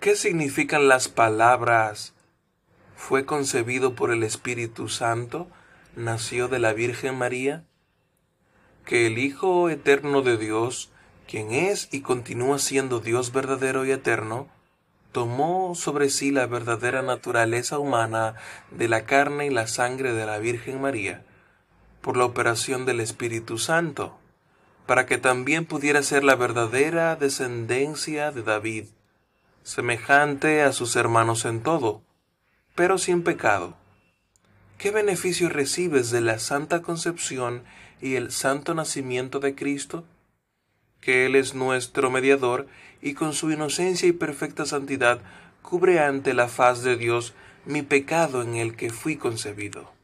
¿Qué significan las palabras fue concebido por el Espíritu Santo, nació de la Virgen María? Que el Hijo eterno de Dios, quien es y continúa siendo Dios verdadero y eterno, tomó sobre sí la verdadera naturaleza humana de la carne y la sangre de la Virgen María, por la operación del Espíritu Santo, para que también pudiera ser la verdadera descendencia de David, semejante a sus hermanos en todo, pero sin pecado. ¿Qué beneficio recibes de la santa concepción y el santo nacimiento de Cristo? Que Él es nuestro mediador y con su inocencia y perfecta santidad cubre ante la faz de Dios mi pecado en el que fui concebido.